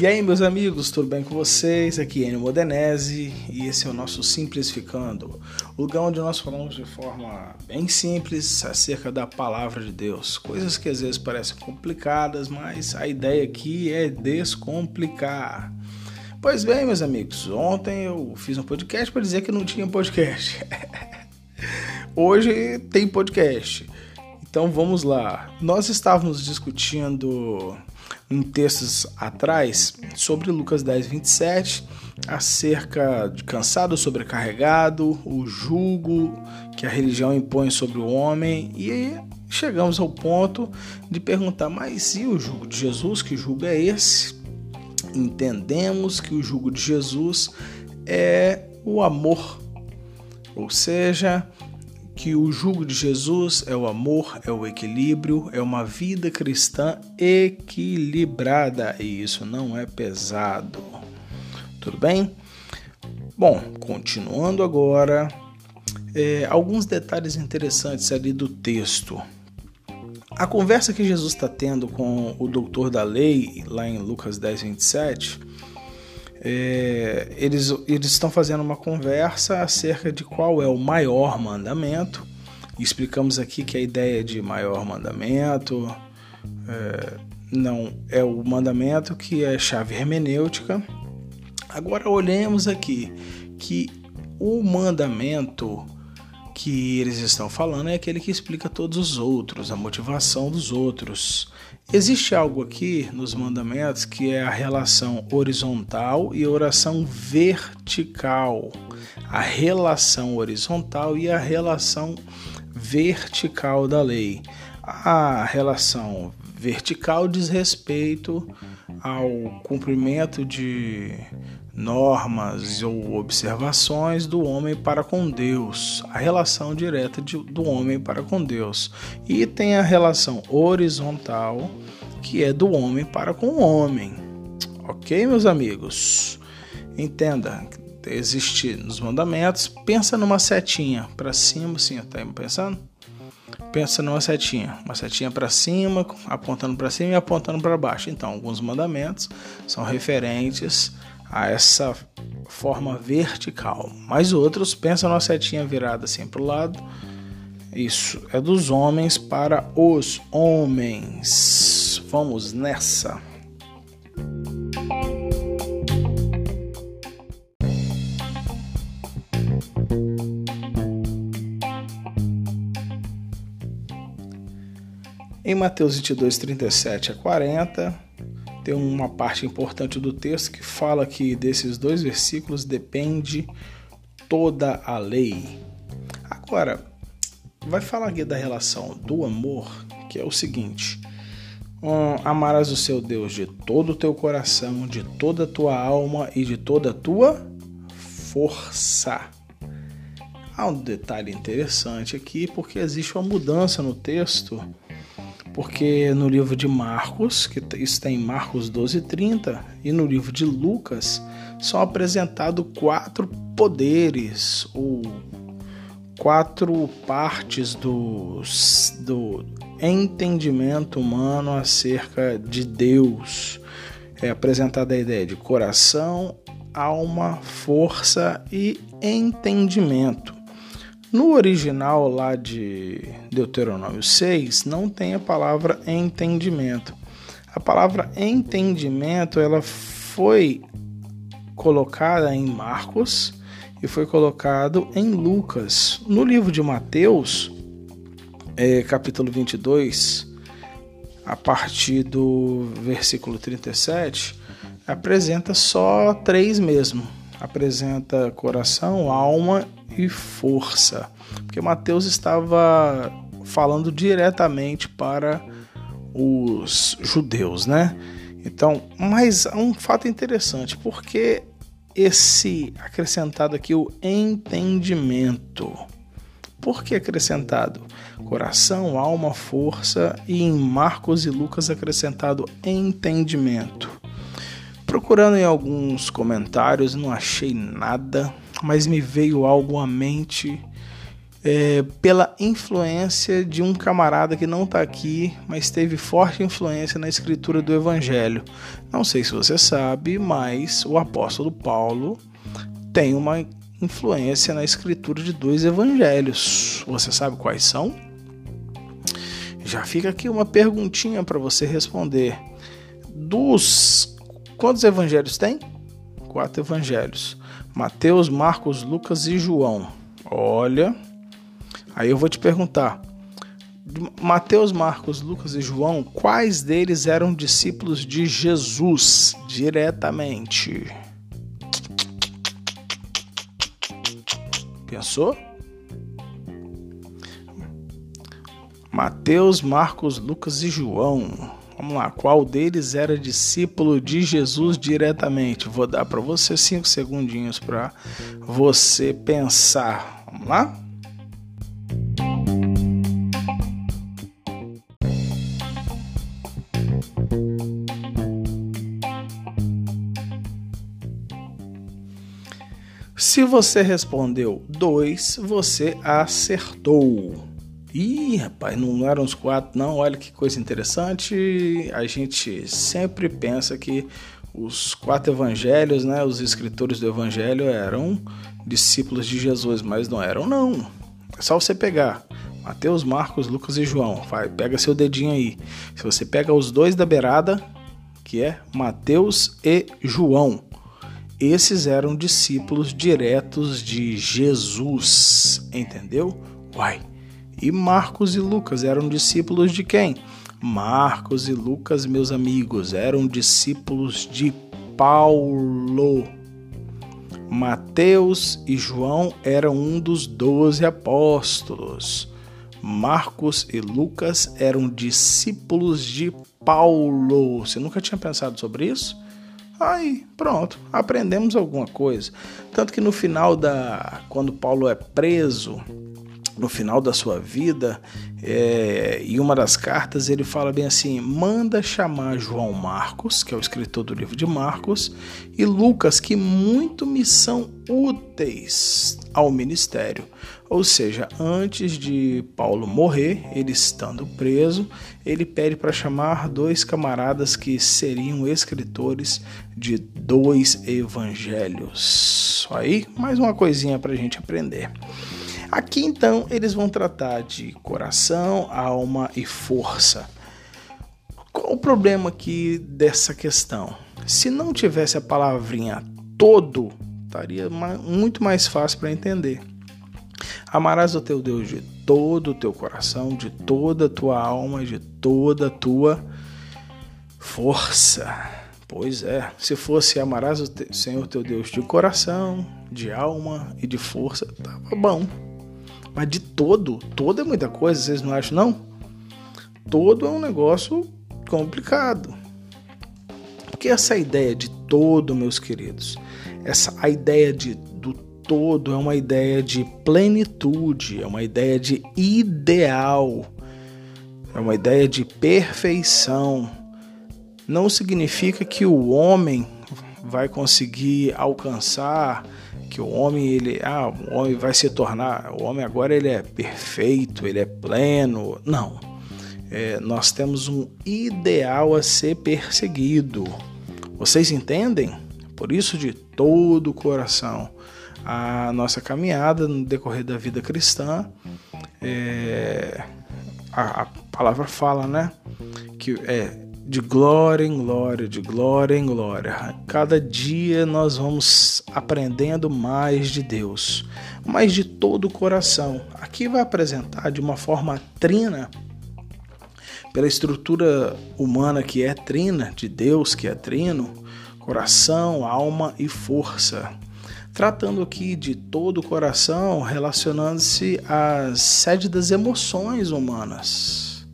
E aí, meus amigos, tudo bem com vocês? Aqui é Enio Modenese e esse é o nosso Simplificando, o lugar onde nós falamos de forma bem simples acerca da palavra de Deus. Coisas que às vezes parecem complicadas, mas a ideia aqui é descomplicar. Pois bem, meus amigos, ontem eu fiz um podcast para dizer que não tinha podcast. Hoje tem podcast. Então vamos lá. Nós estávamos discutindo em textos atrás sobre Lucas 10, 27, acerca de cansado, sobrecarregado, o jugo que a religião impõe sobre o homem, e chegamos ao ponto de perguntar: mas e o jugo de Jesus? Que jugo é esse? Entendemos que o jugo de Jesus é o amor, ou seja, que o jugo de Jesus é o amor, é o equilíbrio, é uma vida cristã equilibrada e isso não é pesado. Tudo bem? Bom, continuando agora, é, alguns detalhes interessantes ali do texto. A conversa que Jesus está tendo com o doutor da lei, lá em Lucas 10, 27, é, eles, eles estão fazendo uma conversa acerca de qual é o maior mandamento. Explicamos aqui que a ideia de maior mandamento é, não é o mandamento que é chave hermenêutica. Agora olhemos aqui que o mandamento que eles estão falando é aquele que explica todos os outros, a motivação dos outros. Existe algo aqui nos mandamentos que é a relação horizontal e oração vertical. A relação horizontal e a relação vertical da lei. A relação vertical diz respeito ao cumprimento de normas ou observações do homem para com Deus, a relação direta de, do homem para com Deus. E tem a relação horizontal, que é do homem para com o homem. Ok, meus amigos? Entenda, existe nos mandamentos, pensa numa setinha para cima, assim, tá pensando? Pensa numa setinha, uma setinha para cima, apontando para cima e apontando para baixo. Então, alguns mandamentos são referentes a essa forma vertical. Mas outros pensam na setinha virada assim para o lado. Isso é dos homens para os homens. Vamos nessa. Em Mateus 22, 37 a 40, tem uma parte importante do texto que fala que desses dois versículos depende toda a lei. Agora, vai falar aqui da relação do amor, que é o seguinte: um, amarás o seu Deus de todo o teu coração, de toda a tua alma e de toda a tua força. Há um detalhe interessante aqui, porque existe uma mudança no texto porque no livro de Marcos, que está em Marcos 12:30, e no livro de Lucas são apresentados quatro poderes ou quatro partes do, do entendimento humano acerca de Deus. É apresentada a ideia de coração, alma, força e entendimento. No original lá de Deuteronômio 6 não tem a palavra entendimento. A palavra entendimento ela foi colocada em Marcos e foi colocado em Lucas. No livro de Mateus, é, capítulo 22, a partir do versículo 37, apresenta só três mesmo. Apresenta coração, alma e força, porque Mateus estava falando diretamente para os judeus, né? Então, mas um fato interessante, porque esse acrescentado aqui o entendimento. Por que acrescentado? Coração, alma, força e em Marcos e Lucas acrescentado entendimento. Procurando em alguns comentários, não achei nada mas me veio algo à mente é, pela influência de um camarada que não está aqui, mas teve forte influência na escritura do Evangelho. Não sei se você sabe, mas o apóstolo Paulo tem uma influência na escritura de dois evangelhos. Você sabe quais são? Já fica aqui uma perguntinha para você responder. Dos quantos evangelhos tem? Quatro evangelhos: Mateus, Marcos, Lucas e João. Olha, Aí eu vou te perguntar: Mateus, Marcos, Lucas e João, quais deles eram discípulos de Jesus diretamente? Pensou? Mateus, Marcos, Lucas e João. Vamos lá, qual deles era discípulo de Jesus diretamente? Vou dar para você cinco segundinhos para você pensar. Vamos lá? Se você respondeu dois, você acertou. Ih, rapaz, não eram os quatro, não. Olha que coisa interessante. A gente sempre pensa que os quatro evangelhos, né, os escritores do evangelho eram discípulos de Jesus, mas não eram, não. É só você pegar Mateus, Marcos, Lucas e João. Vai, pega seu dedinho aí. Se você pega os dois da beirada, que é Mateus e João, esses eram discípulos diretos de Jesus, entendeu? Uai. E Marcos e Lucas eram discípulos de quem? Marcos e Lucas, meus amigos, eram discípulos de Paulo. Mateus e João eram um dos doze apóstolos. Marcos e Lucas eram discípulos de Paulo. Você nunca tinha pensado sobre isso? Aí, pronto, aprendemos alguma coisa. Tanto que no final da. Quando Paulo é preso, no final da sua vida, é, em uma das cartas ele fala bem assim: manda chamar João Marcos, que é o escritor do livro de Marcos, e Lucas, que muito me são úteis ao ministério. Ou seja, antes de Paulo morrer, ele estando preso, ele pede para chamar dois camaradas que seriam escritores de dois evangelhos. Aí, mais uma coisinha para a gente aprender. Aqui então eles vão tratar de coração, alma e força. Qual o problema aqui dessa questão? Se não tivesse a palavrinha todo, estaria muito mais fácil para entender. Amarás o teu Deus de todo o teu coração, de toda a tua alma, de toda a tua força. Pois é, se fosse amarás o Senhor teu Deus de coração, de alma e de força, tava bom. Mas de todo, todo é muita coisa, vocês não acham não? Todo é um negócio complicado. Porque essa ideia de todo, meus queridos, essa a ideia de todo é uma ideia de plenitude, é uma ideia de ideal, é uma ideia de perfeição. Não significa que o homem vai conseguir alcançar, que o homem ele, ah, o homem vai se tornar, o homem agora ele é perfeito, ele é pleno. Não. É, nós temos um ideal a ser perseguido. Vocês entendem? Por isso de todo o coração a nossa caminhada no decorrer da vida cristã. É, a, a, palavra fala, né? Que é de glória em glória, de glória em glória. Cada dia nós vamos aprendendo mais de Deus, mas de todo o coração. Aqui vai apresentar de uma forma trina, pela estrutura humana que é trina, de Deus que é trino, coração, alma e força tratando aqui de todo o coração, relacionando-se à sede das emoções humanas.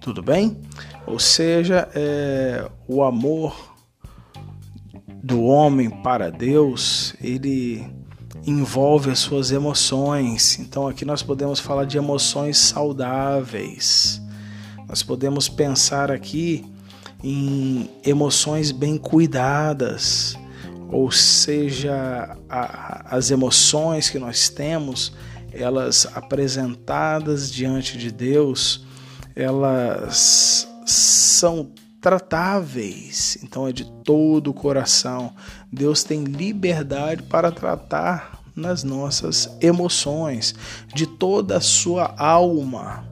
Tudo bem? Ou seja, é, o amor do homem para Deus, ele envolve as suas emoções. Então aqui nós podemos falar de emoções saudáveis. Nós podemos pensar aqui em emoções bem cuidadas, ou seja, a, as emoções que nós temos, elas apresentadas diante de Deus, elas são tratáveis, então é de todo o coração. Deus tem liberdade para tratar nas nossas emoções, de toda a sua alma.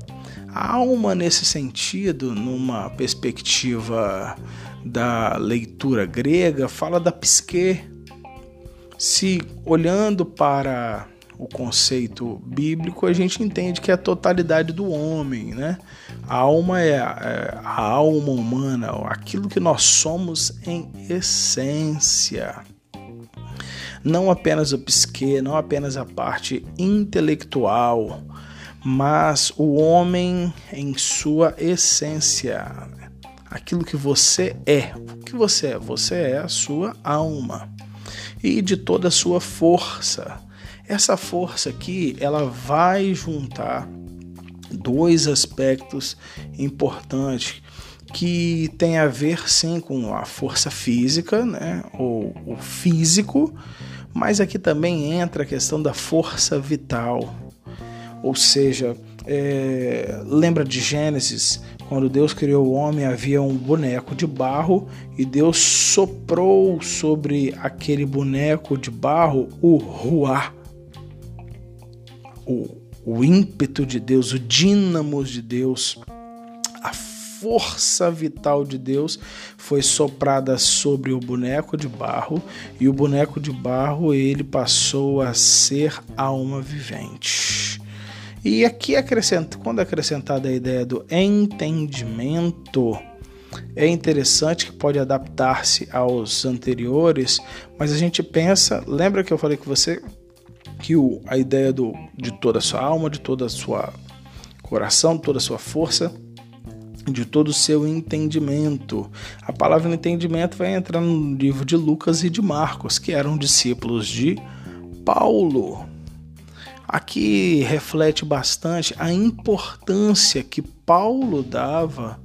A alma, nesse sentido, numa perspectiva da leitura grega, fala da psique. Se olhando para o conceito bíblico, a gente entende que é a totalidade do homem, né? A alma é a, é a alma humana, aquilo que nós somos em essência. Não apenas o psique, não apenas a parte intelectual, mas o homem em sua essência, aquilo que você é. O que você é? Você é a sua alma e de toda a sua força. Essa força aqui, ela vai juntar dois aspectos importantes que tem a ver sim com a força física, né, ou o físico, mas aqui também entra a questão da força vital. Ou seja, é, lembra de Gênesis, quando Deus criou o homem, havia um boneco de barro e Deus soprou sobre aquele boneco de barro o ruá, o, o ímpeto de Deus, o dínamo de Deus, a força vital de Deus foi soprada sobre o boneco de barro e o boneco de barro ele passou a ser alma vivente. E aqui acrescenta, quando acrescentada a ideia do entendimento, é interessante que pode adaptar-se aos anteriores, mas a gente pensa, lembra que eu falei com você que o, a ideia do, de toda a sua alma, de toda a sua coração, toda a sua força, de todo o seu entendimento. A palavra entendimento vai entrar no livro de Lucas e de Marcos, que eram discípulos de Paulo. Aqui reflete bastante a importância que Paulo dava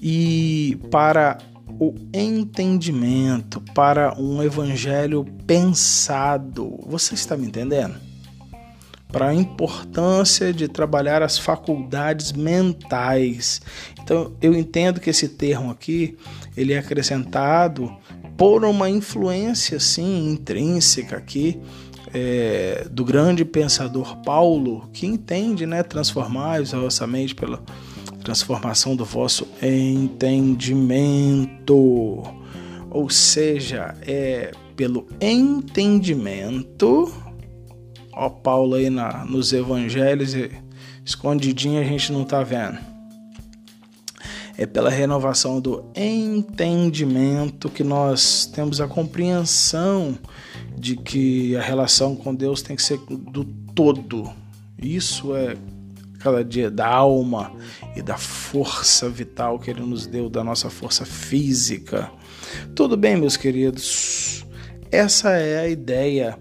e para o entendimento, para um evangelho pensado. Você está me entendendo? Para a importância de trabalhar as faculdades mentais. Então, eu entendo que esse termo aqui, ele é acrescentado por uma influência, sim, intrínseca aqui, é, do grande pensador Paulo, que entende né, transformar a vossa mente pela transformação do vosso entendimento. Ou seja, é pelo entendimento. Ó, Paulo aí na, nos evangelhos, escondidinho a gente não tá vendo. É pela renovação do entendimento que nós temos a compreensão de que a relação com Deus tem que ser do todo. Isso é cada dia da alma e da força vital que Ele nos deu, da nossa força física. Tudo bem, meus queridos? Essa é a ideia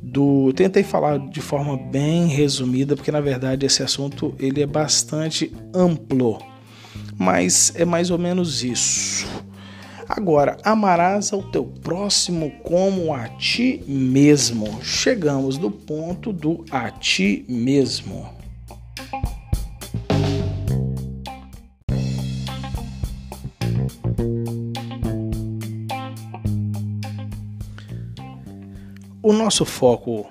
do. Tentei falar de forma bem resumida, porque na verdade esse assunto ele é bastante amplo, mas é mais ou menos isso. Agora, amarás ao teu próximo como a ti mesmo. Chegamos no ponto do a ti mesmo. O nosso foco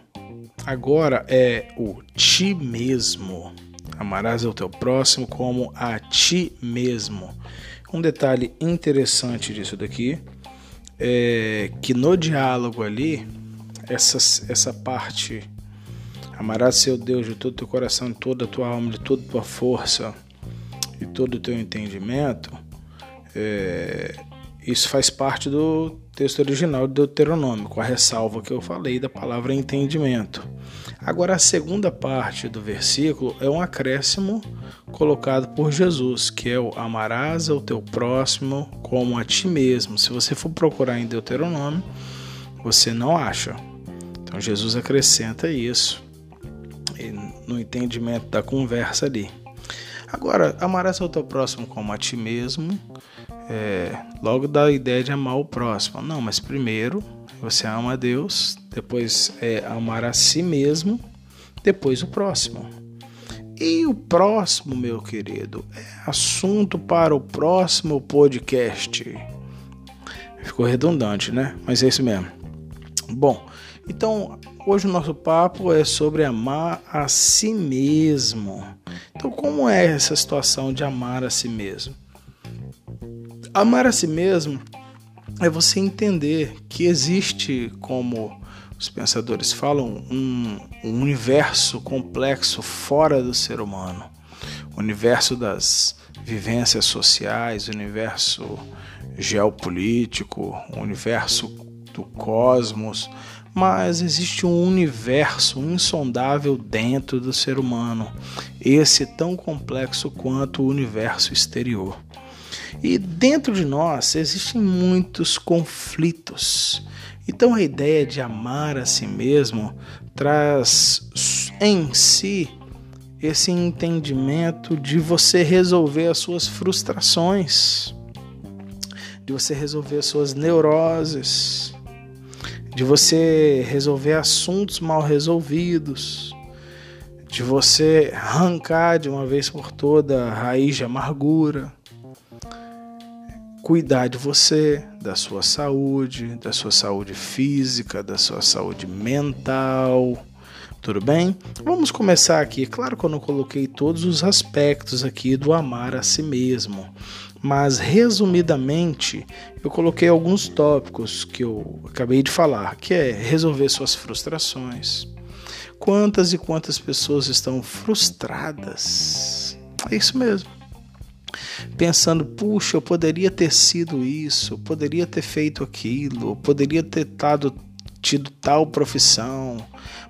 agora é o ti mesmo. Amarás ao teu próximo como a ti mesmo. Um detalhe interessante disso daqui é que no diálogo ali, essa, essa parte, amarás seu Deus de todo o teu coração, de toda a tua alma, de toda a tua força e todo o teu entendimento, é, isso faz parte do texto original de Deuteronômio, com a ressalva que eu falei da palavra entendimento. Agora, a segunda parte do versículo é um acréscimo colocado por Jesus, que é o amarás ao teu próximo como a ti mesmo. Se você for procurar em Deuteronômio, você não acha. Então, Jesus acrescenta isso no entendimento da conversa ali. Agora, amarás ao teu próximo como a ti mesmo é, logo dá a ideia de amar o próximo. Não, mas primeiro você ama a Deus, depois é amar a si mesmo, depois o próximo. E o próximo, meu querido, é assunto para o próximo podcast. Ficou redundante, né? Mas é isso mesmo. Bom, então hoje o nosso papo é sobre amar a si mesmo. Então, como é essa situação de amar a si mesmo? Amar a si mesmo é você entender que existe, como os pensadores falam, um, um universo complexo fora do ser humano. O universo das vivências sociais, o universo geopolítico, o universo do cosmos, mas existe um universo insondável dentro do ser humano, esse tão complexo quanto o universo exterior. E dentro de nós existem muitos conflitos. Então a ideia de amar a si mesmo traz em si esse entendimento de você resolver as suas frustrações, de você resolver as suas neuroses, de você resolver assuntos mal resolvidos, de você arrancar de uma vez por toda a raiz de amargura, cuidar de você, da sua saúde, da sua saúde física, da sua saúde mental. Tudo bem? Vamos começar aqui. Claro que eu não coloquei todos os aspectos aqui do amar a si mesmo, mas resumidamente eu coloquei alguns tópicos que eu acabei de falar, que é resolver suas frustrações. Quantas e quantas pessoas estão frustradas? É isso mesmo. Pensando, puxa, eu poderia ter sido isso, poderia ter feito aquilo, poderia ter tado, tido tal profissão.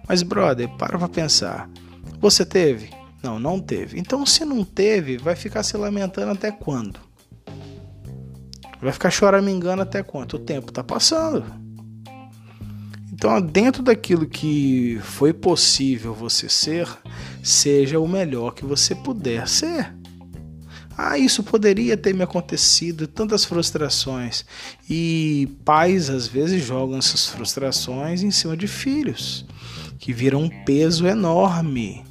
Mas, brother, para pra pensar. Você teve? Não, não teve. Então, se não teve, vai ficar se lamentando até quando? Vai ficar choramingando até quanto? O tempo está passando. Então, dentro daquilo que foi possível você ser, seja o melhor que você puder ser. Ah, isso poderia ter me acontecido, tantas frustrações. E pais às vezes jogam essas frustrações em cima de filhos, que viram um peso enorme.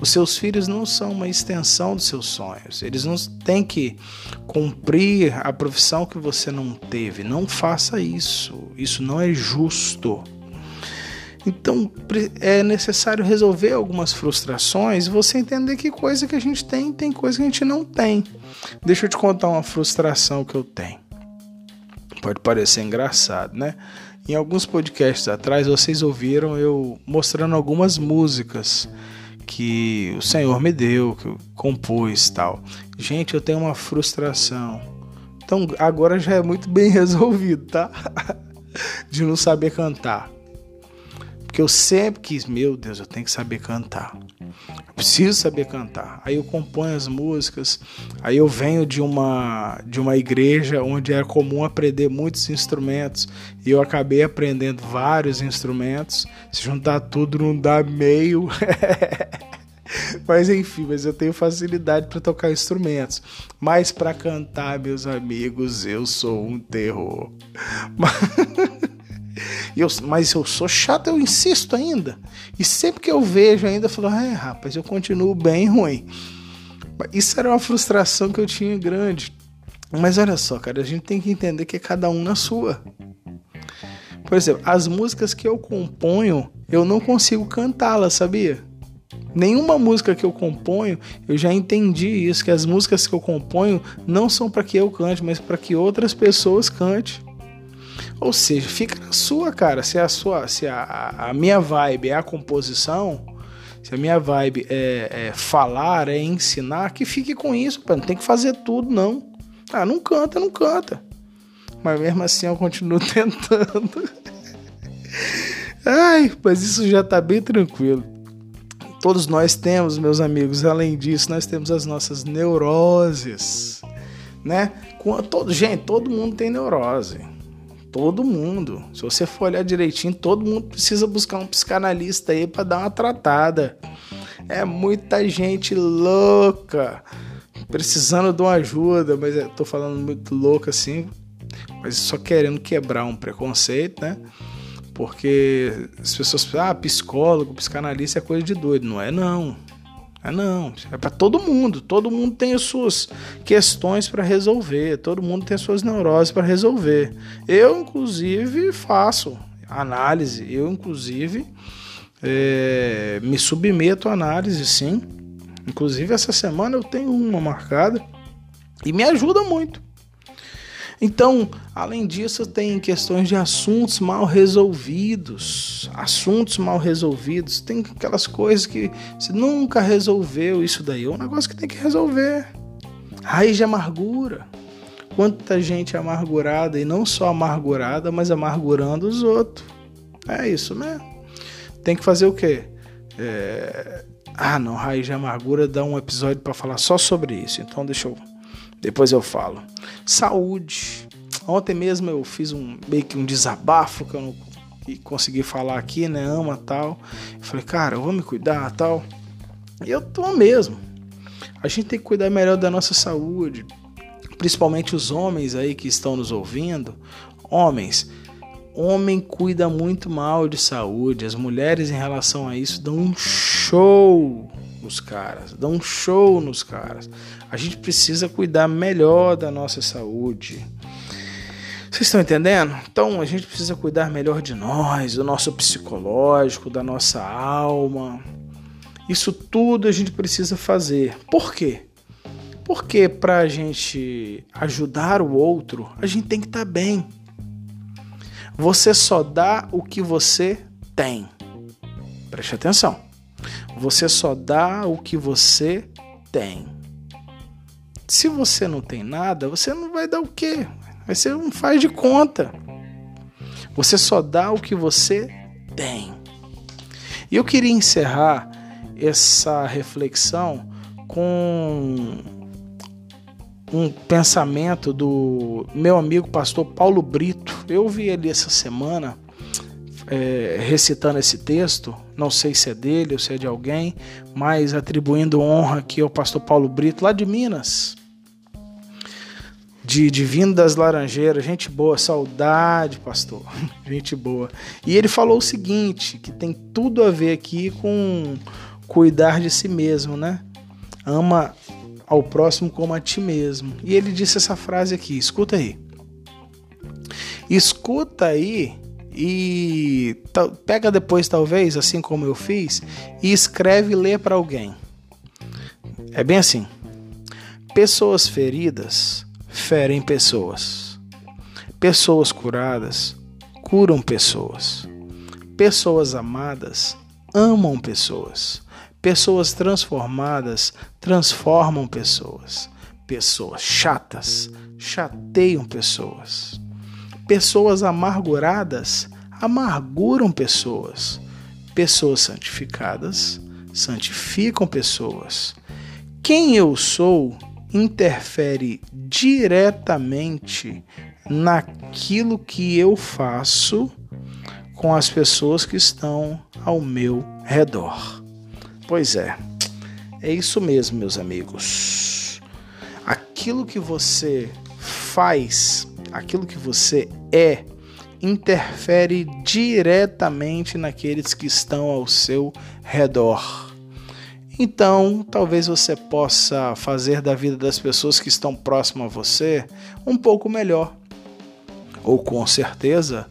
Os seus filhos não são uma extensão dos seus sonhos. Eles não têm que cumprir a profissão que você não teve. Não faça isso. Isso não é justo. Então é necessário resolver algumas frustrações e você entender que coisa que a gente tem, tem coisa que a gente não tem. Deixa eu te contar uma frustração que eu tenho. Pode parecer engraçado, né? Em alguns podcasts atrás vocês ouviram eu mostrando algumas músicas que o Senhor me deu, que eu compus tal. Gente, eu tenho uma frustração. Então agora já é muito bem resolvido, tá? De não saber cantar. Porque eu sempre quis, meu Deus, eu tenho que saber cantar. Eu preciso saber cantar. Aí eu componho as músicas. Aí eu venho de uma de uma igreja onde era comum aprender muitos instrumentos e eu acabei aprendendo vários instrumentos. Se juntar tudo não dá meio. mas enfim, mas eu tenho facilidade para tocar instrumentos. Mas para cantar, meus amigos, eu sou um terror. Eu, mas eu sou chato, eu insisto ainda. E sempre que eu vejo ainda, eu falo, é, rapaz, eu continuo bem ruim. Isso era uma frustração que eu tinha grande. Mas olha só, cara, a gente tem que entender que é cada um na sua. Por exemplo, as músicas que eu componho, eu não consigo cantá-las, sabia? Nenhuma música que eu componho, eu já entendi isso, que as músicas que eu componho não são para que eu cante, mas para que outras pessoas cante. Ou seja, fica na sua, cara. Se a sua, se a, a minha vibe é a composição, se a minha vibe é, é falar, é ensinar, que fique com isso, pô. Não tem que fazer tudo, não. Ah, não canta, não canta. Mas mesmo assim eu continuo tentando. Ai, mas isso já tá bem tranquilo. Todos nós temos, meus amigos, além disso, nós temos as nossas neuroses, né? Todo, gente, todo mundo tem neurose. Todo mundo. Se você for olhar direitinho, todo mundo precisa buscar um psicanalista aí para dar uma tratada. É muita gente louca precisando de uma ajuda, mas eu tô falando muito louco assim, mas só querendo quebrar um preconceito, né? Porque as pessoas ah, psicólogo, psicanalista é coisa de doido. Não é não. É não, é para todo mundo. Todo mundo tem as suas questões para resolver. Todo mundo tem as suas neuroses para resolver. Eu, inclusive, faço análise. Eu, inclusive, é, me submeto à análise, sim. Inclusive, essa semana eu tenho uma marcada e me ajuda muito. Então, além disso, tem questões de assuntos mal resolvidos. Assuntos mal resolvidos. Tem aquelas coisas que você nunca resolveu isso daí. É um negócio que tem que resolver. Raiz de amargura. Quanta gente amargurada, e não só amargurada, mas amargurando os outros. É isso mesmo. Tem que fazer o quê? É... Ah, não, raiz de amargura dá um episódio para falar só sobre isso. Então deixa eu depois eu falo. Saúde. Ontem mesmo eu fiz um meio que um desabafo que eu não consegui falar aqui, né? Ama tal. Eu falei, cara, eu vou me cuidar tal. E eu tô mesmo. A gente tem que cuidar melhor da nossa saúde. Principalmente os homens aí que estão nos ouvindo. Homens, homem cuida muito mal de saúde. As mulheres, em relação a isso, dão um show nos caras, dão um show nos caras. A gente precisa cuidar melhor da nossa saúde. Vocês estão entendendo? Então a gente precisa cuidar melhor de nós, do nosso psicológico, da nossa alma. Isso tudo a gente precisa fazer. Por quê? Porque para a gente ajudar o outro, a gente tem que estar tá bem. Você só dá o que você tem. Preste atenção. Você só dá o que você tem. Se você não tem nada, você não vai dar o quê? Você não faz de conta. Você só dá o que você tem. E eu queria encerrar essa reflexão com um pensamento do meu amigo pastor Paulo Brito. Eu vi ele essa semana é, recitando esse texto, não sei se é dele ou se é de alguém, mas atribuindo honra aqui ao pastor Paulo Brito, lá de Minas, de, de Vindo das Laranjeiras, gente boa, saudade, pastor, gente boa. E ele falou o seguinte, que tem tudo a ver aqui com cuidar de si mesmo, né? Ama ao próximo como a ti mesmo. E ele disse essa frase aqui, escuta aí. Escuta aí e pega depois, talvez, assim como eu fiz, e escreve e lê para alguém. É bem assim. Pessoas feridas ferem pessoas. Pessoas curadas curam pessoas. Pessoas amadas amam pessoas. Pessoas transformadas transformam pessoas. Pessoas chatas chateiam pessoas. Pessoas amarguradas amarguram pessoas. Pessoas santificadas santificam pessoas. Quem eu sou interfere diretamente naquilo que eu faço com as pessoas que estão ao meu redor. Pois é, é isso mesmo, meus amigos. Aquilo que você faz aquilo que você é interfere diretamente naqueles que estão ao seu redor. Então, talvez você possa fazer da vida das pessoas que estão próximas a você um pouco melhor. Ou com certeza,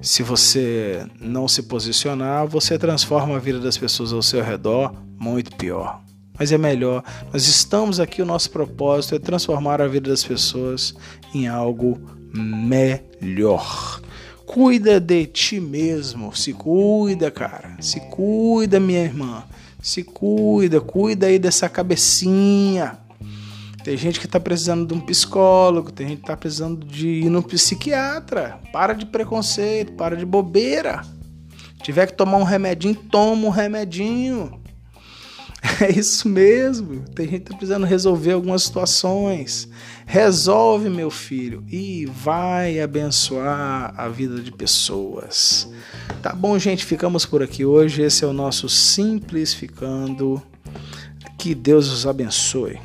se você não se posicionar, você transforma a vida das pessoas ao seu redor muito pior mas é melhor. Nós estamos aqui, o nosso propósito é transformar a vida das pessoas em algo melhor. Cuida de ti mesmo, se cuida, cara. Se cuida, minha irmã. Se cuida, cuida aí dessa cabecinha. Tem gente que está precisando de um psicólogo, tem gente que está precisando de ir no psiquiatra. Para de preconceito, para de bobeira. Tiver que tomar um remedinho, toma um remedinho. É isso mesmo. Tem gente tá precisando resolver algumas situações. Resolve, meu filho, e vai abençoar a vida de pessoas. Tá bom, gente? Ficamos por aqui hoje. Esse é o nosso Simplificando. Que Deus os abençoe.